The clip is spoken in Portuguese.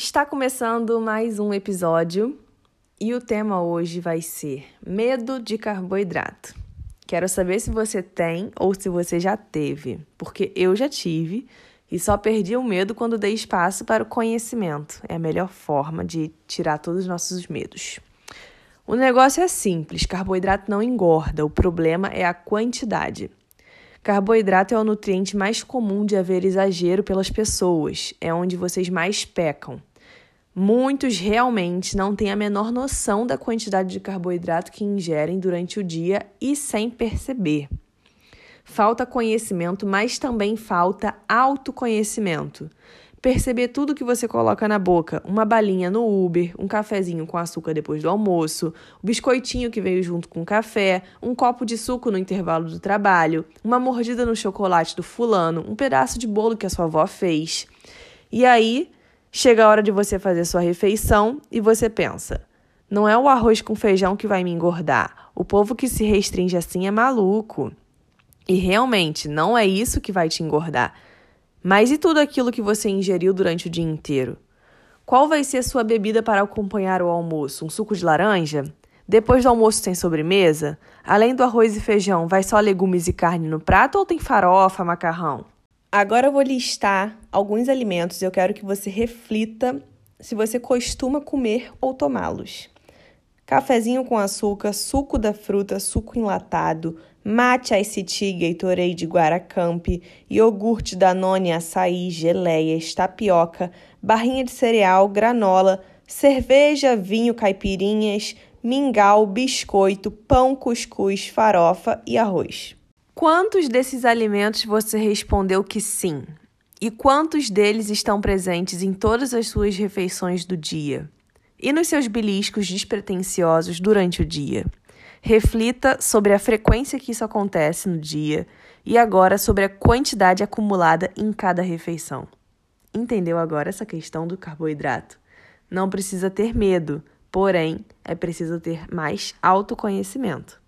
Está começando mais um episódio e o tema hoje vai ser medo de carboidrato. Quero saber se você tem ou se você já teve, porque eu já tive e só perdi o medo quando dei espaço para o conhecimento. É a melhor forma de tirar todos os nossos medos. O negócio é simples: carboidrato não engorda, o problema é a quantidade. Carboidrato é o nutriente mais comum de haver exagero pelas pessoas, é onde vocês mais pecam. Muitos realmente não têm a menor noção da quantidade de carboidrato que ingerem durante o dia e sem perceber. Falta conhecimento, mas também falta autoconhecimento. Perceber tudo que você coloca na boca, uma balinha no Uber, um cafezinho com açúcar depois do almoço, o biscoitinho que veio junto com o café, um copo de suco no intervalo do trabalho, uma mordida no chocolate do fulano, um pedaço de bolo que a sua avó fez. E aí, chega a hora de você fazer sua refeição e você pensa: não é o arroz com feijão que vai me engordar. O povo que se restringe assim é maluco. E realmente, não é isso que vai te engordar. Mas e tudo aquilo que você ingeriu durante o dia inteiro? Qual vai ser a sua bebida para acompanhar o almoço? Um suco de laranja? Depois do almoço tem sobremesa? Além do arroz e feijão, vai só legumes e carne no prato ou tem farofa, macarrão? Agora eu vou listar alguns alimentos e eu quero que você reflita se você costuma comer ou tomá-los. Cafezinho com açúcar, suco da fruta, suco enlatado, mate Ice Tea Gatorade Guaracamp, iogurte Danone, açaí, geleias, tapioca, barrinha de cereal, granola, cerveja, vinho, caipirinhas, mingau, biscoito, pão, cuscuz, farofa e arroz. Quantos desses alimentos você respondeu que sim? E quantos deles estão presentes em todas as suas refeições do dia? E nos seus beliscos despretensiosos durante o dia? Reflita sobre a frequência que isso acontece no dia e agora sobre a quantidade acumulada em cada refeição. Entendeu agora essa questão do carboidrato? Não precisa ter medo, porém é preciso ter mais autoconhecimento.